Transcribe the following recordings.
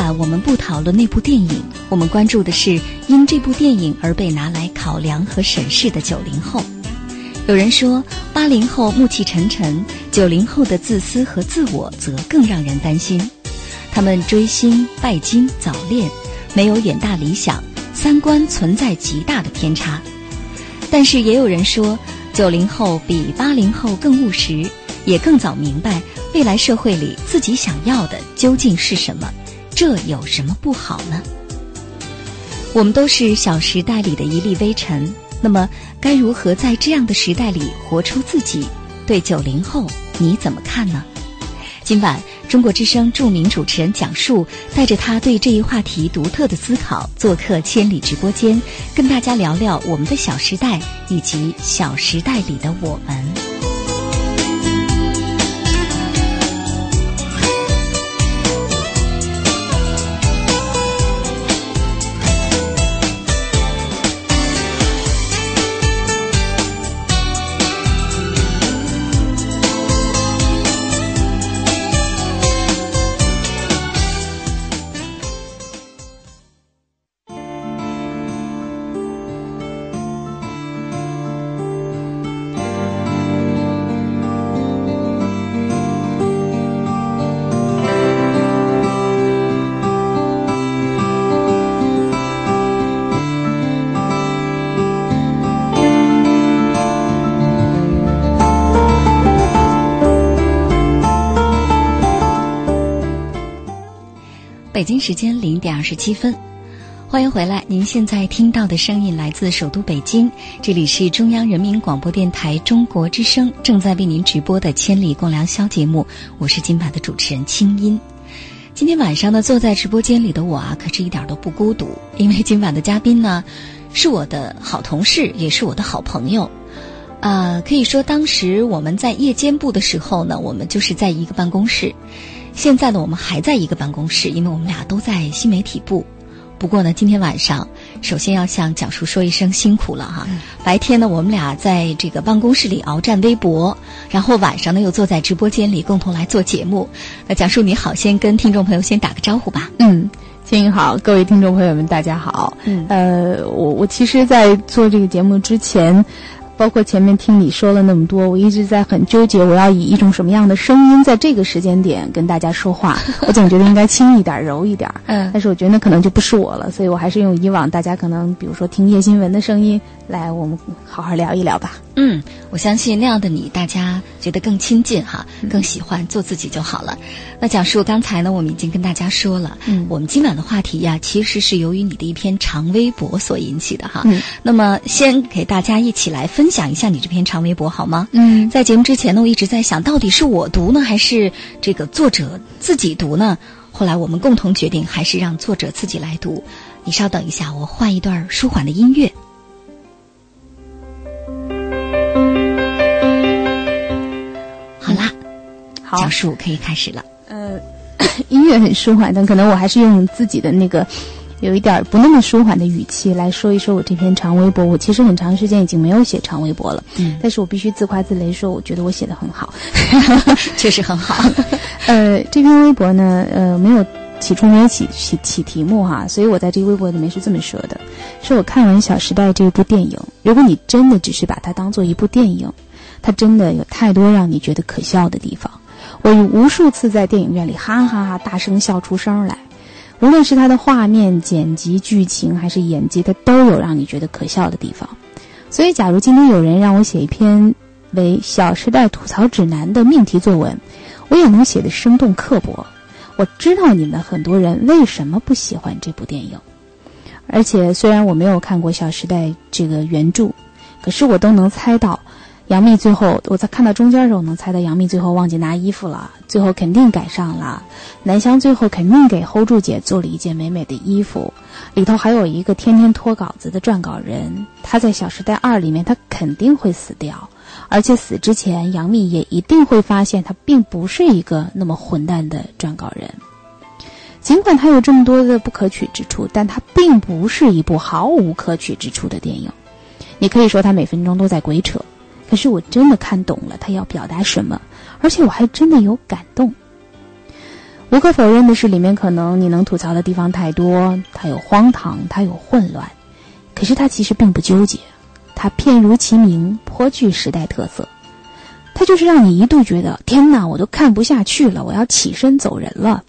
晚我们不讨论那部电影，我们关注的是因这部电影而被拿来考量和审视的九零后。有人说，八零后暮气沉沉，九零后的自私和自我则更让人担心。他们追星、拜金、早恋，没有远大理想，三观存在极大的偏差。但是也有人说，九零后比八零后更务实，也更早明白未来社会里自己想要的究竟是什么。这有什么不好呢？我们都是《小时代》里的一粒微尘，那么该如何在这样的时代里活出自己？对九零后你怎么看呢？今晚中国之声著名主持人蒋述带着他对这一话题独特的思考，做客千里直播间，跟大家聊聊我们的《小时代》以及《小时代》里的我们。北京时间零点二十七分，欢迎回来。您现在听到的声音来自首都北京，这里是中央人民广播电台中国之声正在为您直播的《千里共良宵》节目。我是今晚的主持人清音。今天晚上呢，坐在直播间里的我啊，可是一点都不孤独，因为今晚的嘉宾呢，是我的好同事，也是我的好朋友。啊，可以说当时我们在夜间部的时候呢，我们就是在一个办公室。现在呢，我们还在一个办公室，因为我们俩都在新媒体部。不过呢，今天晚上首先要向蒋叔说一声辛苦了哈。白天呢，我们俩在这个办公室里鏖战微博，然后晚上呢又坐在直播间里共同来做节目。那蒋叔你好，先跟听众朋友先打个招呼吧。嗯，金英好，各位听众朋友们大家好。嗯，呃，我我其实，在做这个节目之前。包括前面听你说了那么多，我一直在很纠结，我要以一种什么样的声音在这个时间点跟大家说话。我总觉得应该轻一点、柔一点。嗯，但是我觉得那可能就不是我了，所以我还是用以往大家可能比如说听夜新闻的声音来，我们好好聊一聊吧。嗯，我相信那样的你，大家觉得更亲近哈，更喜欢做自己就好了。那讲述刚才呢，我们已经跟大家说了，嗯，我们今晚的话题呀，其实是由于你的一篇长微博所引起的哈。嗯，那么先给大家一起来分享一下你这篇长微博好吗？嗯，在节目之前呢，我一直在想到底是我读呢，还是这个作者自己读呢？后来我们共同决定，还是让作者自己来读。你稍等一下，我换一段舒缓的音乐。讲述可以开始了。呃，音乐很舒缓，但可能我还是用自己的那个有一点不那么舒缓的语气来说一说我这篇长微博。我其实很长时间已经没有写长微博了，嗯，但是我必须自夸自擂说，我觉得我写的 很好，确实很好。呃，这篇微博呢，呃，没有起初没有起起起题目哈，所以我在这个微博里面是这么说的：，说我看完《小时代》这部电影，如果你真的只是把它当做一部电影，它真的有太多让你觉得可笑的地方。我无数次在电影院里哈哈哈大声笑出声来，无论是它的画面、剪辑、剧情还是演技，它都有让你觉得可笑的地方。所以，假如今天有人让我写一篇为《小时代吐槽指南》的命题作文，我也能写得生动刻薄。我知道你们很多人为什么不喜欢这部电影，而且虽然我没有看过《小时代》这个原著，可是我都能猜到。杨幂最后，我在看到中间的时候，能猜到杨幂最后忘记拿衣服了，最后肯定改上了。南湘最后肯定给 hold 住姐做了一件美美的衣服。里头还有一个天天拖稿子的撰稿人，他在《小时代二》里面，他肯定会死掉，而且死之前，杨幂也一定会发现他并不是一个那么混蛋的撰稿人。尽管他有这么多的不可取之处，但他并不是一部毫无可取之处的电影。你可以说他每分钟都在鬼扯。可是我真的看懂了他要表达什么，而且我还真的有感动。无可否认的是，里面可能你能吐槽的地方太多，它有荒唐，它有混乱，可是它其实并不纠结，它片如其名，颇具时代特色。它就是让你一度觉得天哪，我都看不下去了，我要起身走人了。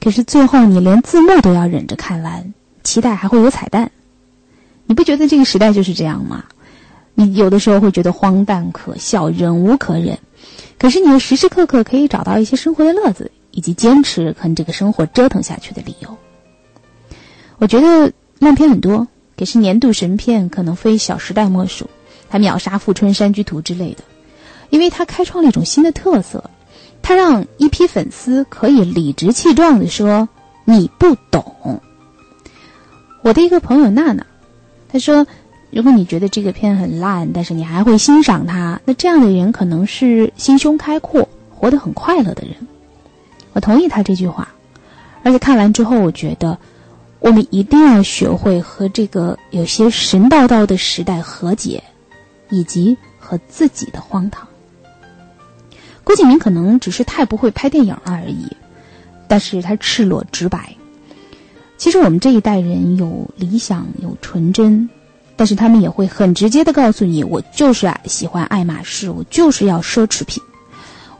可是最后你连字幕都要忍着看完，期待还会有彩蛋。你不觉得这个时代就是这样吗？你有的时候会觉得荒诞可笑、忍无可忍，可是你又时时刻刻可以找到一些生活的乐子，以及坚持和这个生活折腾下去的理由。我觉得烂片很多，可是年度神片可能非《小时代》莫属，它秒杀《富春山居图》之类的，因为它开创了一种新的特色，它让一批粉丝可以理直气壮地说：“你不懂。”我的一个朋友娜娜，她说。如果你觉得这个片很烂，但是你还会欣赏它，那这样的人可能是心胸开阔、活得很快乐的人。我同意他这句话，而且看完之后，我觉得我们一定要学会和这个有些神叨叨的时代和解，以及和自己的荒唐。郭敬明可能只是太不会拍电影了而已，但是他赤裸直白。其实我们这一代人有理想，有纯真。但是他们也会很直接的告诉你，我就是啊喜欢爱马仕，我就是要奢侈品，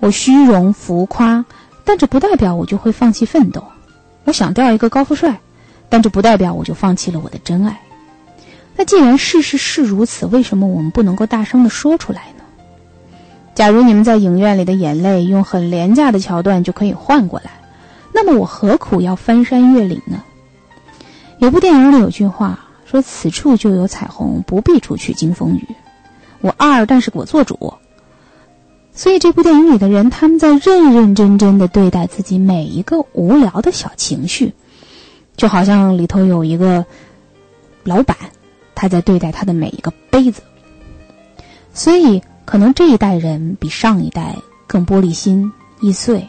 我虚荣浮夸，但这不代表我就会放弃奋斗。我想钓一个高富帅，但这不代表我就放弃了我的真爱。那既然事实是如此，为什么我们不能够大声的说出来呢？假如你们在影院里的眼泪用很廉价的桥段就可以换过来，那么我何苦要翻山越岭呢？有部电影里有句话。说此处就有彩虹，不必除去惊风雨。我二，但是我做主。所以这部电影里的人，他们在认认真真的对待自己每一个无聊的小情绪，就好像里头有一个老板，他在对待他的每一个杯子。所以，可能这一代人比上一代更玻璃心易碎，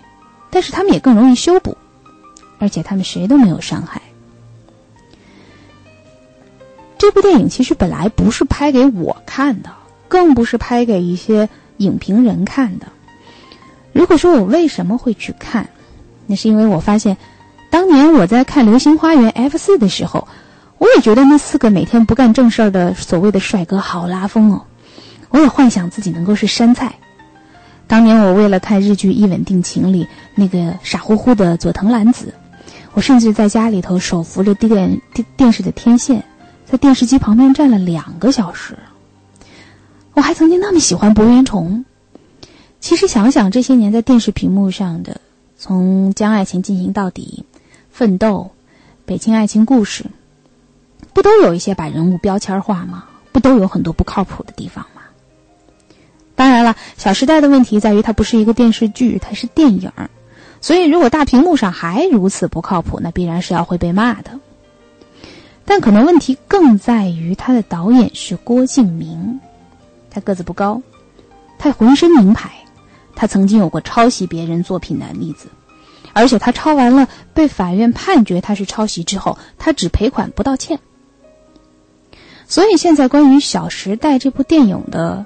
但是他们也更容易修补，而且他们谁都没有伤害。这部电影其实本来不是拍给我看的，更不是拍给一些影评人看的。如果说我为什么会去看，那是因为我发现，当年我在看《流星花园》F 四的时候，我也觉得那四个每天不干正事儿的所谓的帅哥好拉风哦。我也幻想自己能够是山菜。当年我为了看日剧《一吻定情》里那个傻乎乎的佐藤蓝子，我甚至在家里头手扶着电电电视的天线。在电视机旁边站了两个小时，我还曾经那么喜欢博元崇。其实想想这些年在电视屏幕上的，从将爱情进行到底、奋斗、北京爱情故事，不都有一些把人物标签化吗？不都有很多不靠谱的地方吗？当然了，《小时代》的问题在于它不是一个电视剧，它是电影所以如果大屏幕上还如此不靠谱，那必然是要会被骂的。但可能问题更在于他的导演是郭敬明，他个子不高，他浑身名牌，他曾经有过抄袭别人作品的例子，而且他抄完了被法院判决他是抄袭之后，他只赔款不道歉。所以现在关于《小时代》这部电影的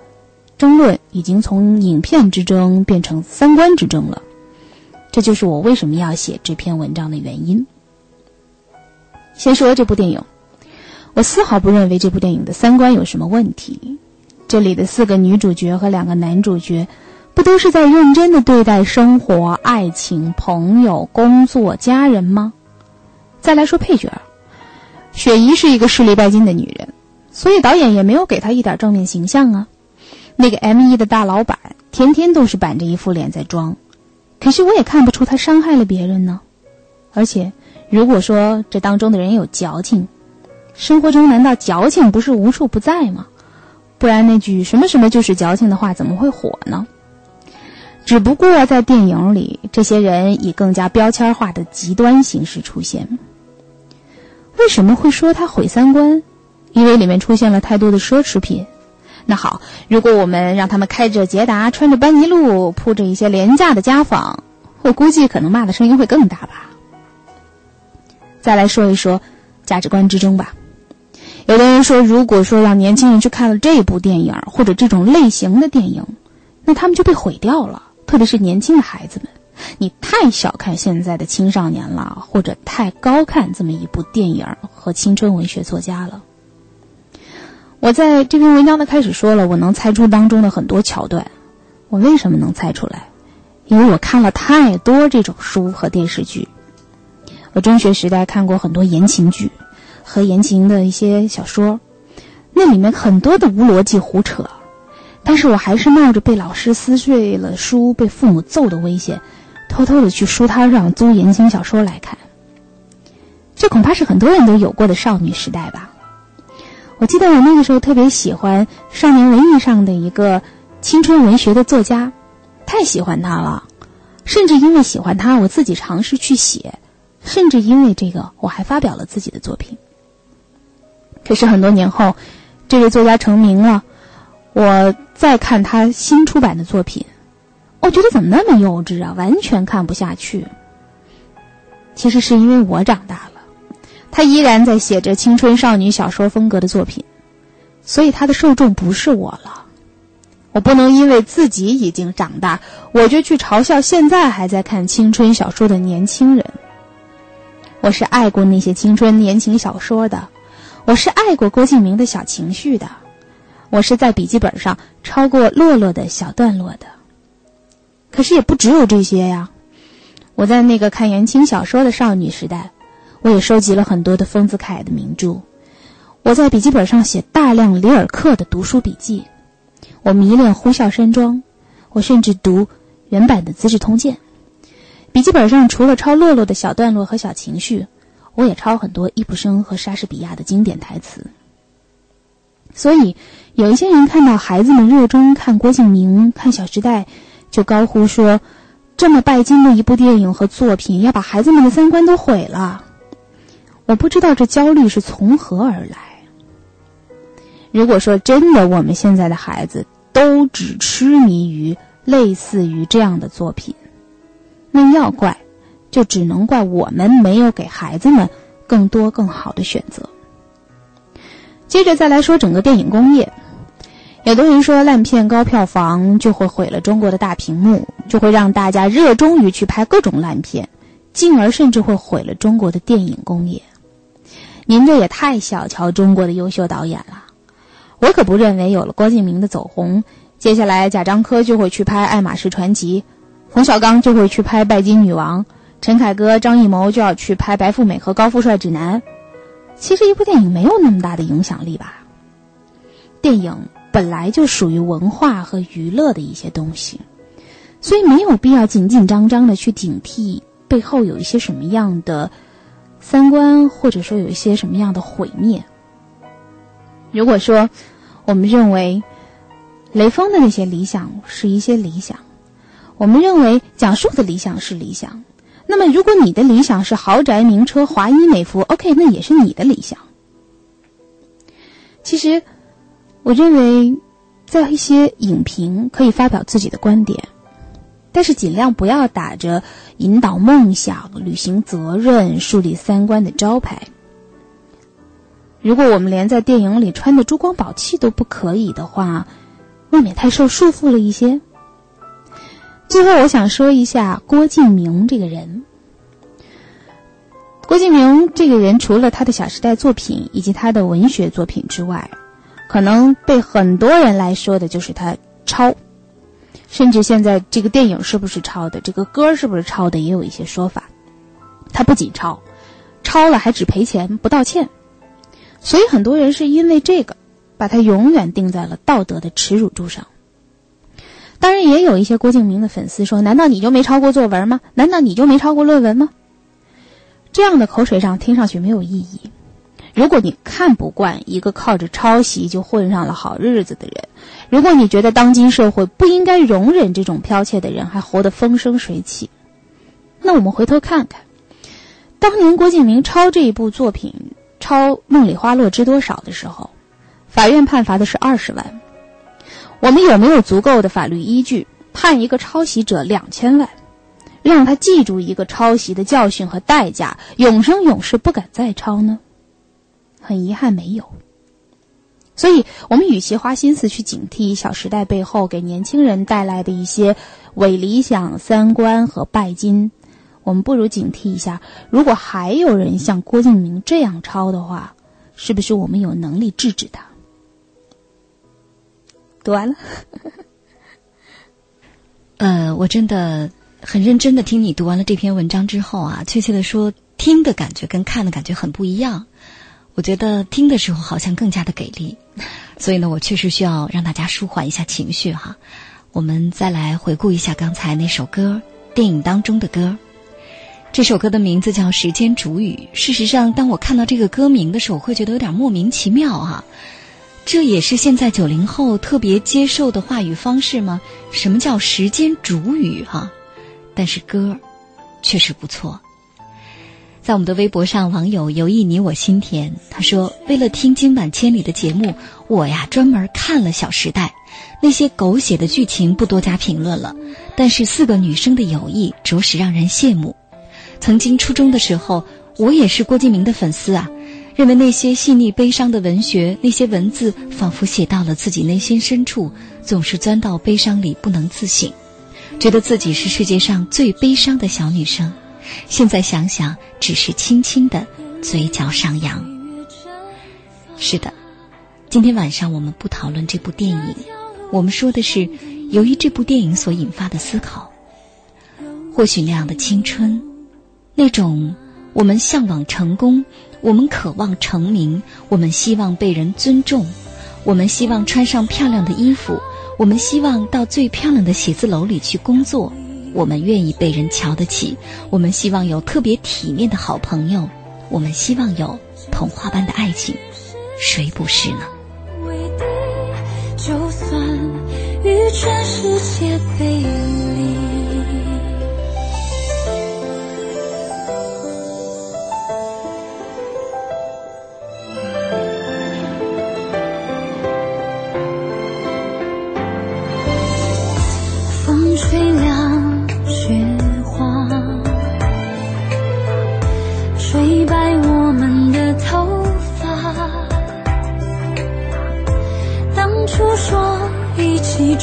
争论，已经从影片之争变成三观之争了，这就是我为什么要写这篇文章的原因。先说这部电影，我丝毫不认为这部电影的三观有什么问题。这里的四个女主角和两个男主角，不都是在认真的对待生活、爱情、朋友、工作、家人吗？再来说配角，雪姨是一个势利拜金的女人，所以导演也没有给她一点正面形象啊。那个 M 一的大老板天天都是板着一副脸在装，可是我也看不出他伤害了别人呢。而且，如果说这当中的人有矫情，生活中难道矫情不是无处不在吗？不然那句什么什么就是矫情的话怎么会火呢？只不过在电影里，这些人以更加标签化的极端形式出现。为什么会说他毁三观？因为里面出现了太多的奢侈品。那好，如果我们让他们开着捷达，穿着班尼路，铺着一些廉价的家纺，我估计可能骂的声音会更大吧。再来说一说价值观之争吧。有的人说，如果说让年轻人去看了这部电影或者这种类型的电影，那他们就被毁掉了。特别是年轻的孩子们，你太小看现在的青少年了，或者太高看这么一部电影和青春文学作家了。我在这篇文章的开始说了，我能猜出当中的很多桥段。我为什么能猜出来？因为我看了太多这种书和电视剧。我中学时代看过很多言情剧和言情的一些小说，那里面很多的无逻辑胡扯，但是我还是冒着被老师撕碎了书、被父母揍的危险，偷偷的去书摊上租言情小说来看。这恐怕是很多人都有过的少女时代吧。我记得我那个时候特别喜欢少年文艺上的一个青春文学的作家，太喜欢他了，甚至因为喜欢他，我自己尝试去写，甚至因为这个我还发表了自己的作品。可是很多年后，这位作家成名了，我再看他新出版的作品，我觉得怎么那么幼稚啊，完全看不下去。其实是因为我长大了。他依然在写着青春少女小说风格的作品，所以他的受众不是我了。我不能因为自己已经长大，我就去嘲笑现在还在看青春小说的年轻人。我是爱过那些青春言情小说的，我是爱过郭敬明的小情绪的，我是在笔记本上抄过洛洛的小段落的。可是也不只有这些呀，我在那个看言情小说的少女时代。我也收集了很多的丰子恺的名著，我在笔记本上写大量里尔克的读书笔记，我迷恋呼啸山庄，我甚至读原版的《资治通鉴》。笔记本上除了抄洛洛的小段落和小情绪，我也抄很多易卜生和莎士比亚的经典台词。所以，有一些人看到孩子们热衷看郭敬明、看《小时代》，就高呼说：“这么拜金的一部电影和作品，要把孩子们的三观都毁了。”我不知道这焦虑是从何而来。如果说真的，我们现在的孩子都只痴迷于类似于这样的作品，那要怪，就只能怪我们没有给孩子们更多更好的选择。接着再来说整个电影工业，有的人说烂片高票房就会毁了中国的大屏幕，就会让大家热衷于去拍各种烂片，进而甚至会毁了中国的电影工业。您这也太小瞧中国的优秀导演了，我可不认为有了郭敬明的走红，接下来贾樟柯就会去拍《爱马仕传奇》，冯小刚就会去拍《拜金女王》，陈凯歌、张艺谋就要去拍《白富美和高富帅指南》。其实一部电影没有那么大的影响力吧？电影本来就属于文化和娱乐的一些东西，所以没有必要紧紧张张的去警惕背后有一些什么样的。三观，或者说有一些什么样的毁灭。如果说我们认为雷锋的那些理想是一些理想，我们认为讲述的理想是理想，那么如果你的理想是豪宅、名车、华衣美服，OK，那也是你的理想。其实，我认为在一些影评可以发表自己的观点。但是尽量不要打着引导梦想、履行责任、树立三观的招牌。如果我们连在电影里穿的珠光宝气都不可以的话，未免太受束缚了一些。最后，我想说一下郭敬明这个人。郭敬明这个人，除了他的《小时代》作品以及他的文学作品之外，可能被很多人来说的就是他抄。甚至现在这个电影是不是抄的，这个歌是不是抄的，也有一些说法。他不仅抄，抄了还只赔钱不道歉，所以很多人是因为这个，把他永远钉在了道德的耻辱柱上。当然，也有一些郭敬明的粉丝说：“难道你就没抄过作文吗？难道你就没抄过论文吗？”这样的口水仗听上去没有意义。如果你看不惯一个靠着抄袭就混上了好日子的人，如果你觉得当今社会不应该容忍这种剽窃的人还活得风生水起，那我们回头看看，当年郭敬明抄这一部作品《抄梦里花落知多少》的时候，法院判罚的是二十万。我们有没有足够的法律依据判一个抄袭者两千万，让他记住一个抄袭的教训和代价，永生永世不敢再抄呢？很遗憾，没有。所以，我们与其花心思去警惕《小时代》背后给年轻人带来的一些伪理想、三观和拜金，我们不如警惕一下：如果还有人像郭敬明这样抄的话，是不是我们有能力制止他？读完了。呃，我真的很认真的听你读完了这篇文章之后啊，确切的说，听的感觉跟看的感觉很不一样。我觉得听的时候好像更加的给力，所以呢，我确实需要让大家舒缓一下情绪哈。我们再来回顾一下刚才那首歌，电影当中的歌。这首歌的名字叫《时间煮雨》。事实上，当我看到这个歌名的时候，我会觉得有点莫名其妙哈。这也是现在九零后特别接受的话语方式吗？什么叫时间煮雨哈？但是歌儿确实不错。在我们的微博上，网友游艺你我心田他说：“为了听今晚千里的节目，我呀专门看了《小时代》，那些狗血的剧情不多加评论了。但是四个女生的友谊着实让人羡慕。曾经初中的时候，我也是郭敬明的粉丝啊。”认为那些细腻悲伤的文学，那些文字仿佛写到了自己内心深处，总是钻到悲伤里不能自省，觉得自己是世界上最悲伤的小女生。现在想想，只是轻轻的嘴角上扬。是的，今天晚上我们不讨论这部电影，我们说的是由于这部电影所引发的思考。或许那样的青春，那种我们向往成功。我们渴望成名，我们希望被人尊重，我们希望穿上漂亮的衣服，我们希望到最漂亮的写字楼里去工作，我们愿意被人瞧得起，我们希望有特别体面的好朋友，我们希望有童话般的爱情，谁不是呢？就算与全世界背离。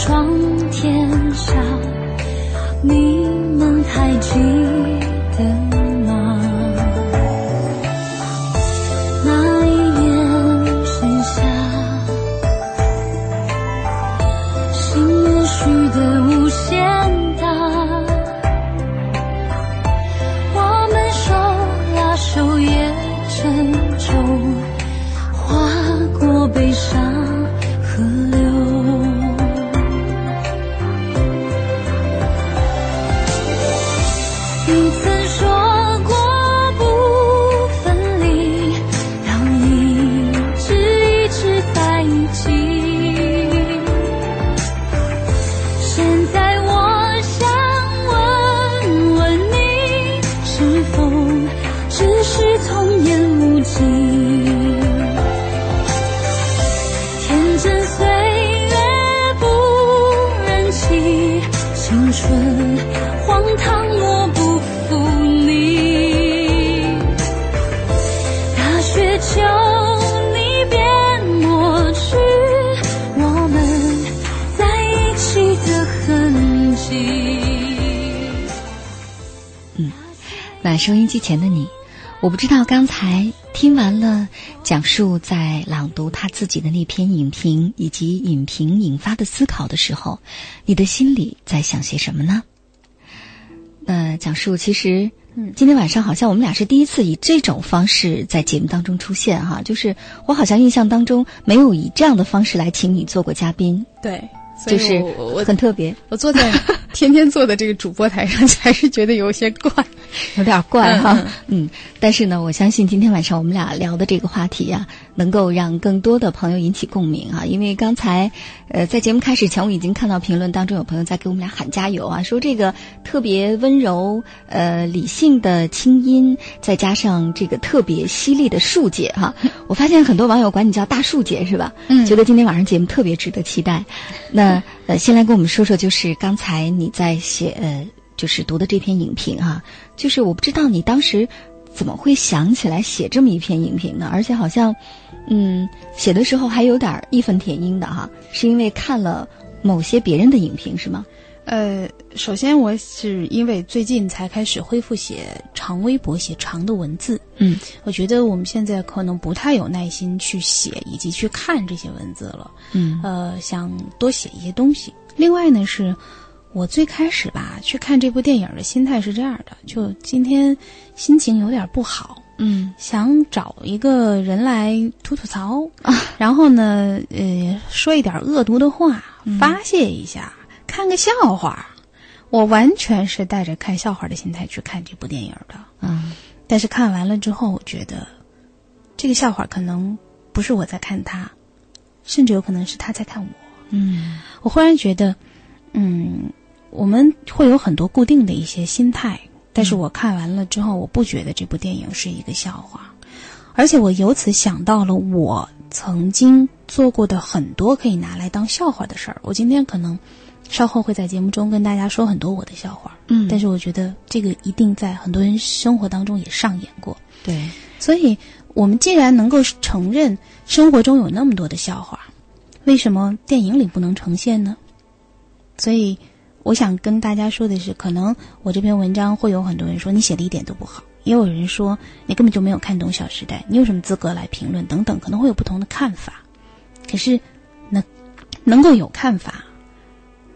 窗前。听天真岁月不忍欺青春荒唐我不负你大雪求你别抹去我们在一起的痕迹。嗯暖收音机前的你我不知道刚才听完了讲述在朗读他自己的那篇影评以及影评引发的思考的时候，你的心里在想些什么呢？呃，讲述其实，嗯，今天晚上好像我们俩是第一次以这种方式在节目当中出现哈，就是我好像印象当中没有以这样的方式来请你做过嘉宾。对，就是我很特别。我坐在 天天坐在这个主播台上，还是觉得有些怪，有点怪哈。嗯，但是呢，我相信今天晚上我们俩聊的这个话题呀，能够让更多的朋友引起共鸣啊。因为刚才呃，在节目开始前，我已经看到评论当中有朋友在给我们俩喊加油啊，说这个特别温柔、呃理性的清音，再加上这个特别犀利的树姐哈。我发现很多网友管你叫大树姐是吧？嗯，觉得今天晚上节目特别值得期待。那呃，先来跟我们说说，就是刚才你在写呃，就是读的这篇影评哈，就是我不知道你当时怎么会想起来写这么一篇影评呢？而且好像，嗯，写的时候还有点义愤填膺的哈，是因为看了某些别人的影评是吗？呃，首先我是因为最近才开始恢复写长微博，写长的文字。嗯，我觉得我们现在可能不太有耐心去写以及去看这些文字了。嗯，呃，想多写一些东西。另外呢，是我最开始吧去看这部电影的心态是这样的：就今天心情有点不好，嗯，想找一个人来吐吐槽，啊然后呢，呃，说一点恶毒的话，发泄一下。看个笑话，我完全是带着看笑话的心态去看这部电影的。嗯，但是看完了之后，我觉得这个笑话可能不是我在看他，甚至有可能是他在看我。嗯，我忽然觉得，嗯，我们会有很多固定的一些心态，但是我看完了之后，我不觉得这部电影是一个笑话，而且我由此想到了我曾经做过的很多可以拿来当笑话的事儿。我今天可能。稍后会在节目中跟大家说很多我的笑话，嗯，但是我觉得这个一定在很多人生活当中也上演过，对，所以我们既然能够承认生活中有那么多的笑话，为什么电影里不能呈现呢？所以我想跟大家说的是，可能我这篇文章会有很多人说你写的一点都不好，也有人说你根本就没有看懂《小时代》，你有什么资格来评论等等，可能会有不同的看法，可是能能够有看法。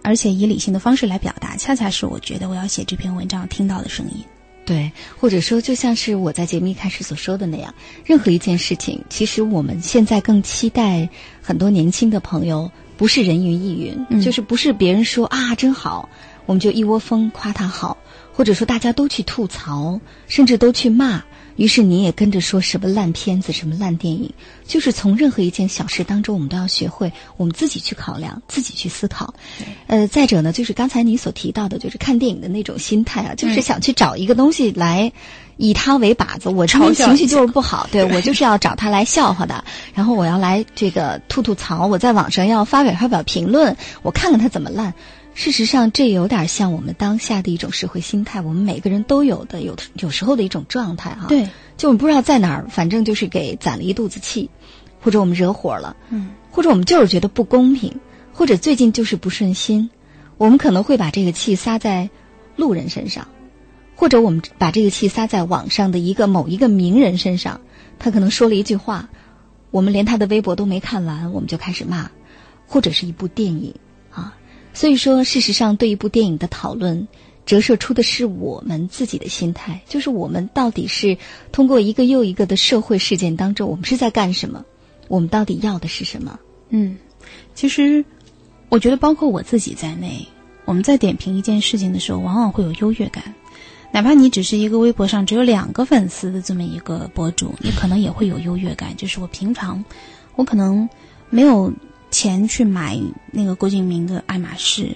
而且以理性的方式来表达，恰恰是我觉得我要写这篇文章听到的声音。对，或者说就像是我在节目一开始所说的那样，任何一件事情，其实我们现在更期待很多年轻的朋友，不是人云亦云，就是不是别人说啊真好，我们就一窝蜂夸他好，或者说大家都去吐槽，甚至都去骂。于是你也跟着说什么烂片子，什么烂电影，就是从任何一件小事当中，我们都要学会我们自己去考量，自己去思考。呃，再者呢，就是刚才你所提到的，就是看电影的那种心态啊，就是想去找一个东西来以他为靶子。我今天情绪就是不好，对我就是要找他来笑话的，然后我要来这个吐吐槽，我在网上要发表发表评论，我看看他怎么烂。事实上，这有点像我们当下的一种社会心态，我们每个人都有的，有有时候的一种状态哈。对，就我们不知道在哪儿，反正就是给攒了一肚子气，或者我们惹火了，嗯，或者我们就是觉得不公平，或者最近就是不顺心，我们可能会把这个气撒在路人身上，或者我们把这个气撒在网上的一个某一个名人身上，他可能说了一句话，我们连他的微博都没看完，我们就开始骂，或者是一部电影啊。所以说，事实上，对一部电影的讨论，折射出的是我们自己的心态，就是我们到底是通过一个又一个的社会事件当中，我们是在干什么？我们到底要的是什么？嗯，其实，我觉得包括我自己在内，我们在点评一件事情的时候，往往会有优越感，哪怕你只是一个微博上只有两个粉丝的这么一个博主，你可能也会有优越感。就是我平常，我可能没有。钱去买那个郭敬明的爱马仕，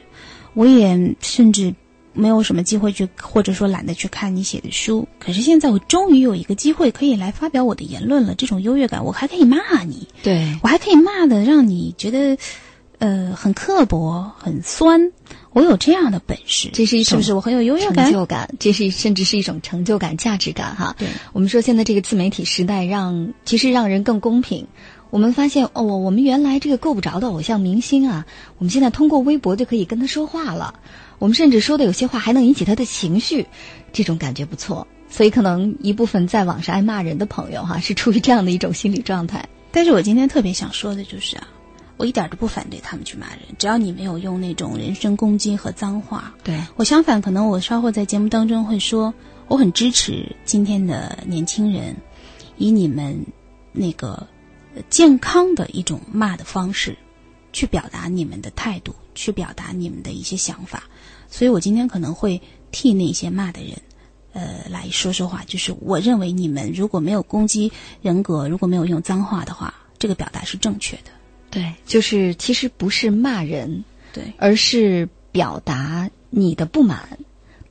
我也甚至没有什么机会去，或者说懒得去看你写的书。可是现在我终于有一个机会可以来发表我的言论了，这种优越感，我还可以骂你，对我还可以骂的让你觉得，呃，很刻薄、很酸。我有这样的本事，这是一种是不是我很有优越感？成就感，这是甚至是一种成就感、价值感哈。对我们说，现在这个自媒体时代，让其实让人更公平。我们发现哦，我们原来这个够不着的偶像明星啊，我们现在通过微博就可以跟他说话了。我们甚至说的有些话还能引起他的情绪，这种感觉不错。所以可能一部分在网上爱骂人的朋友哈，是出于这样的一种心理状态。但是我今天特别想说的就是啊，我一点都不反对他们去骂人，只要你没有用那种人身攻击和脏话。对我相反，可能我稍后在节目当中会说，我很支持今天的年轻人，以你们那个。健康的一种骂的方式，去表达你们的态度，去表达你们的一些想法。所以我今天可能会替那些骂的人，呃，来说说话。就是我认为你们如果没有攻击人格，如果没有用脏话的话，这个表达是正确的。对，就是其实不是骂人，对，而是表达你的不满，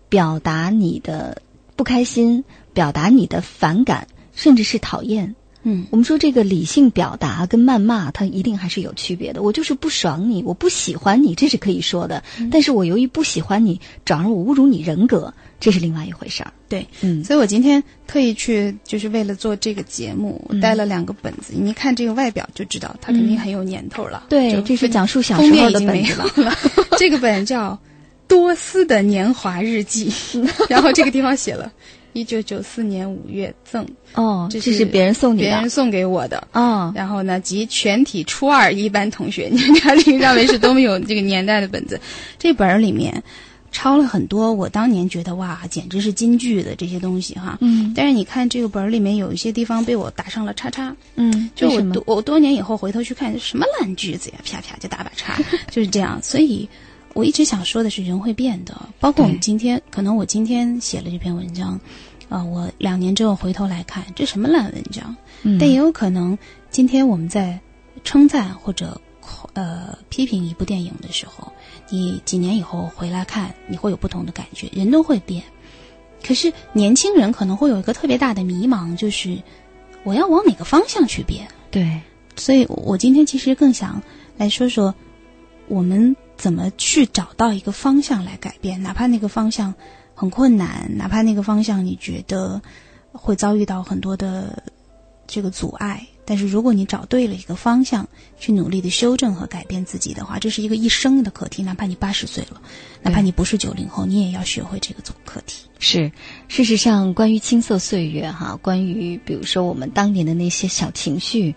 表达你的不开心，表达你的反感，甚至是讨厌。嗯，我们说这个理性表达跟谩骂，它一定还是有区别的。我就是不爽你，我不喜欢你，这是可以说的。但是我由于不喜欢你，转而我侮辱你人格，这是另外一回事儿。对，嗯，所以我今天特意去，就是为了做这个节目，我带了两个本子。你看这个外表就知道，它肯定很有年头了。对，这是讲述小时候的本子了。这个本叫《多斯的年华日记》，然后这个地方写了。一九九四年五月赠哦，这是别人送你的，别人送给我的哦。然后呢，及全体初二一班同学，你看这个上面是多么有这个年代的本子。这本儿里面抄了很多我当年觉得哇，简直是金句的这些东西哈。嗯。但是你看这个本儿里面有一些地方被我打上了叉叉。嗯。就我多我多年以后回头去看，什么烂句子呀，啪啪就打把叉，就是这样。所以我一直想说的是，人会变的。包括我们今天，可能我今天写了这篇文章。啊，我两年之后回头来看，这什么烂文章？嗯，但也有可能，今天我们在称赞或者呃批评一部电影的时候，你几年以后回来看，你会有不同的感觉。人都会变，可是年轻人可能会有一个特别大的迷茫，就是我要往哪个方向去变？对，所以我今天其实更想来说说，我们怎么去找到一个方向来改变，哪怕那个方向。很困难，哪怕那个方向你觉得会遭遇到很多的这个阻碍，但是如果你找对了一个方向，去努力的修正和改变自己的话，这是一个一生的课题。哪怕你八十岁了，哪怕你不是九零后，你也要学会这个课题。是，事实上，关于青涩岁月，哈，关于比如说我们当年的那些小情绪。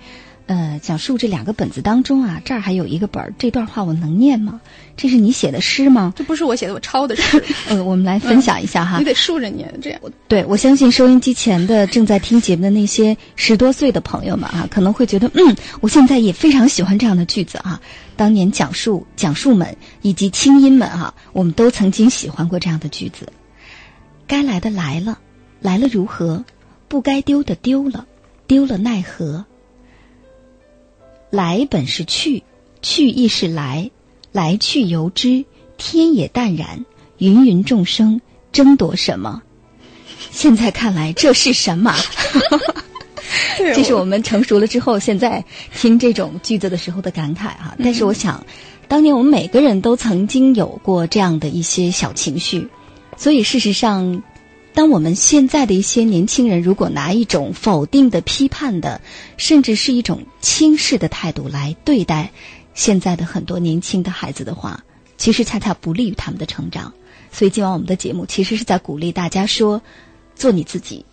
呃，讲述这两个本子当中啊，这儿还有一个本儿，这段话我能念吗？这是你写的诗吗？这不是我写的，我抄的诗。呃，我们来分享一下哈。你得竖着念，这样。对，我相信收音机前的正在听节目的那些十多岁的朋友们啊，可能会觉得，嗯，我现在也非常喜欢这样的句子啊。当年讲述讲述们以及清音们啊，我们都曾经喜欢过这样的句子。该来的来了，来了如何？不该丢的丢了，丢了奈何？来本是去，去亦是来，来去由之，天也淡然。芸芸众生争夺什么？现在看来这是什么？这是我们成熟了之后，现在听这种句子的时候的感慨哈。但是我想，当年我们每个人都曾经有过这样的一些小情绪，所以事实上。当我们现在的一些年轻人如果拿一种否定的、批判的，甚至是一种轻视的态度来对待现在的很多年轻的孩子的话，其实恰恰不利于他们的成长。所以今晚我们的节目其实是在鼓励大家说：做你自己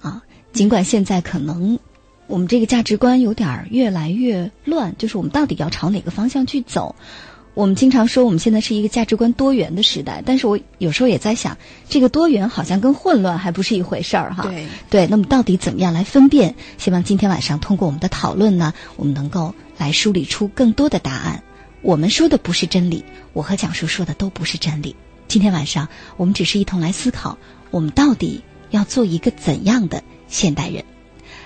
啊！尽管现在可能我们这个价值观有点越来越乱，就是我们到底要朝哪个方向去走？我们经常说我们现在是一个价值观多元的时代，但是我有时候也在想，这个多元好像跟混乱还不是一回事儿哈。对对，那么到底怎么样来分辨？希望今天晚上通过我们的讨论呢，我们能够来梳理出更多的答案。我们说的不是真理，我和蒋叔说的都不是真理。今天晚上我们只是一同来思考，我们到底要做一个怎样的现代人？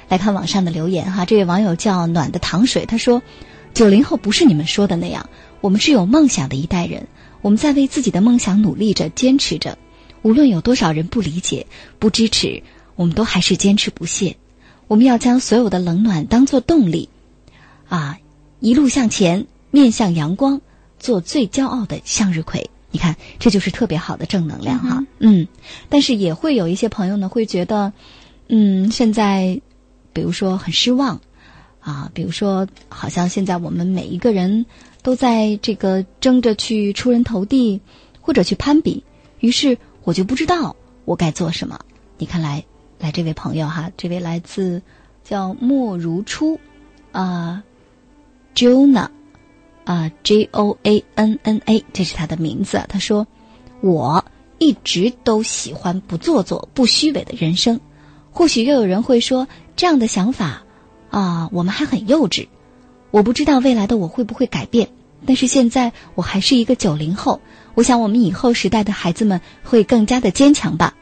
来看网上的留言哈，这位网友叫暖的糖水，他说：“九零后不是你们说的那样。”我们是有梦想的一代人，我们在为自己的梦想努力着、坚持着。无论有多少人不理解、不支持，我们都还是坚持不懈。我们要将所有的冷暖当做动力，啊，一路向前，面向阳光，做最骄傲的向日葵。你看，这就是特别好的正能量哈。嗯，但是也会有一些朋友呢，会觉得，嗯，现在，比如说很失望，啊，比如说好像现在我们每一个人。都在这个争着去出人头地，或者去攀比，于是我就不知道我该做什么。你看来，来这位朋友哈，这位来自叫莫如初啊，Jona 啊，J O A N N A，这是他的名字。他说：“我一直都喜欢不做作、不虚伪的人生。或许又有人会说，这样的想法啊，我们还很幼稚。”我不知道未来的我会不会改变，但是现在我还是一个九零后，我想我们以后时代的孩子们会更加的坚强吧。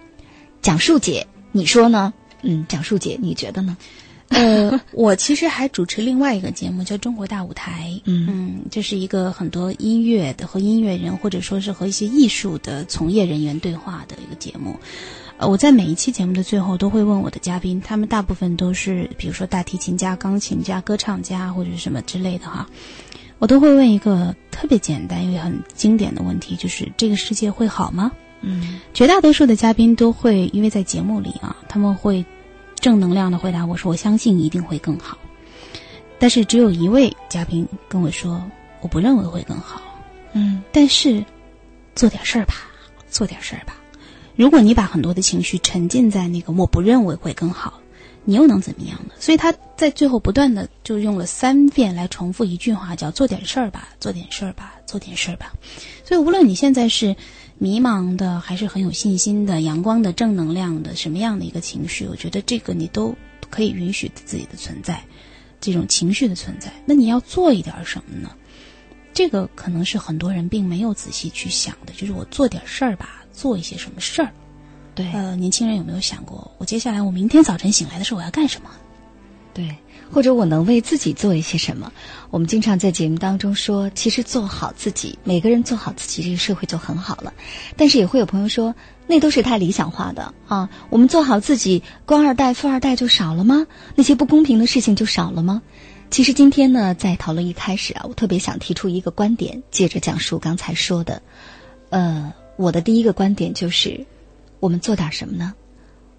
蒋树姐，你说呢？嗯，蒋树姐，你觉得呢？呃，我其实还主持另外一个节目，叫《中国大舞台》。嗯嗯，这是一个很多音乐的和音乐人，或者说是和一些艺术的从业人员对话的一个节目。呃，我在每一期节目的最后都会问我的嘉宾，他们大部分都是比如说大提琴家、钢琴家、歌唱家或者什么之类的哈。我都会问一个特别简单又很经典的问题，就是这个世界会好吗？嗯，绝大多数的嘉宾都会因为在节目里啊，他们会。正能量的回答我说：“我相信一定会更好。”但是只有一位嘉宾跟我说：“我不认为会更好。”嗯，但是做点事儿吧，做点事儿吧。如果你把很多的情绪沉浸在那个“我不认为会更好”，你又能怎么样呢？所以他在最后不断的就用了三遍来重复一句话，叫“做点事儿吧，做点事儿吧，做点事儿吧”。所以无论你现在是。迷茫的还是很有信心的、阳光的、正能量的，什么样的一个情绪？我觉得这个你都可以允许自己的存在，这种情绪的存在。那你要做一点什么呢？这个可能是很多人并没有仔细去想的，就是我做点事儿吧，做一些什么事儿。对，呃，年轻人有没有想过，我接下来我明天早晨醒来的时候我要干什么？对。或者我能为自己做一些什么？我们经常在节目当中说，其实做好自己，每个人做好自己，这个社会就很好了。但是也会有朋友说，那都是太理想化的啊！我们做好自己，官二代、富二代就少了吗？那些不公平的事情就少了吗？其实今天呢，在讨论一开始啊，我特别想提出一个观点，借着讲述刚才说的，呃，我的第一个观点就是，我们做点什么呢？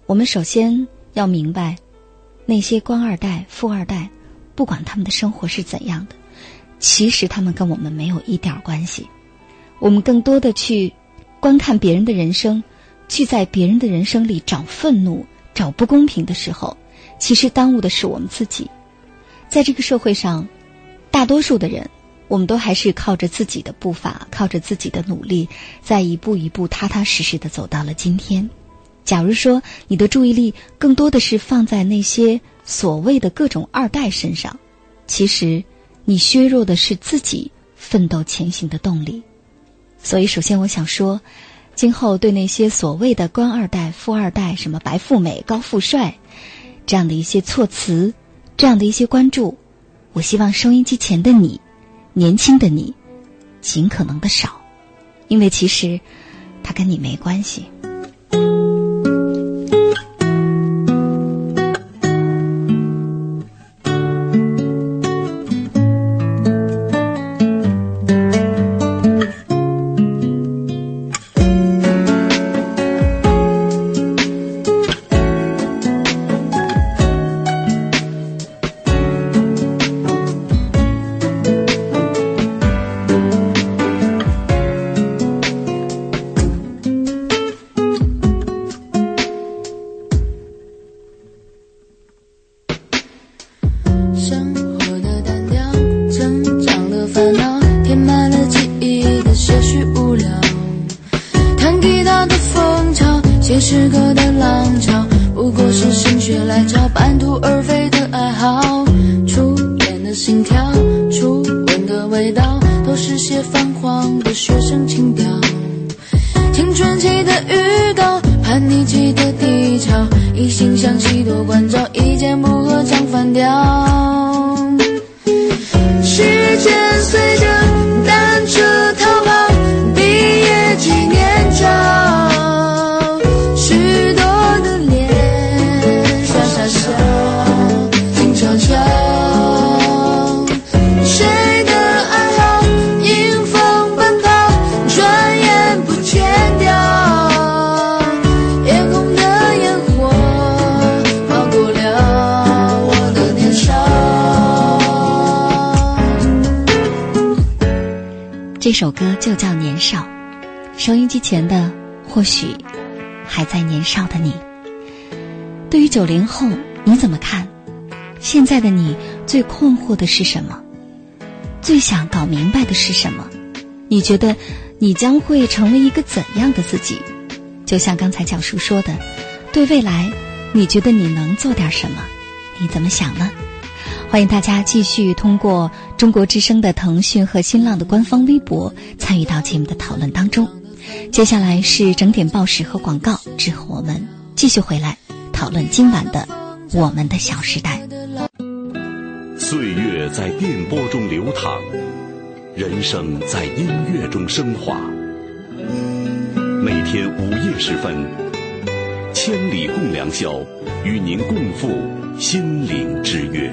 我们首先要明白。那些官二代、富二代，不管他们的生活是怎样的，其实他们跟我们没有一点关系。我们更多的去观看别人的人生，去在别人的人生里找愤怒、找不公平的时候，其实耽误的是我们自己。在这个社会上，大多数的人，我们都还是靠着自己的步伐，靠着自己的努力，在一步一步踏踏实实的走到了今天。假如说你的注意力更多的是放在那些所谓的各种二代身上，其实你削弱的是自己奋斗前行的动力。所以，首先我想说，今后对那些所谓的官二代、富二代、什么白富美、高富帅这样的一些措辞，这样的一些关注，我希望收音机前的你，年轻的你，尽可能的少，因为其实他跟你没关系。半途而废的爱好，初恋的心跳，初吻的味道，都是些泛黄的学生情调。青春期的预告，叛逆期的低潮，一心向西多关照，一见不合唱反调。时间随着。这首歌就叫《年少》，收音机前的或许还在年少的你。对于九零后，你怎么看？现在的你最困惑的是什么？最想搞明白的是什么？你觉得你将会成为一个怎样的自己？就像刚才讲述说的，对未来，你觉得你能做点什么？你怎么想呢？欢迎大家继续通过中国之声的腾讯和新浪的官方微博参与到节目的讨论当中。接下来是整点报时和广告，之后我们继续回来讨论今晚的《我们的小时代》。岁月在电波中流淌，人生在音乐中升华。每天午夜时分，千里共良宵，与您共赴心灵之约。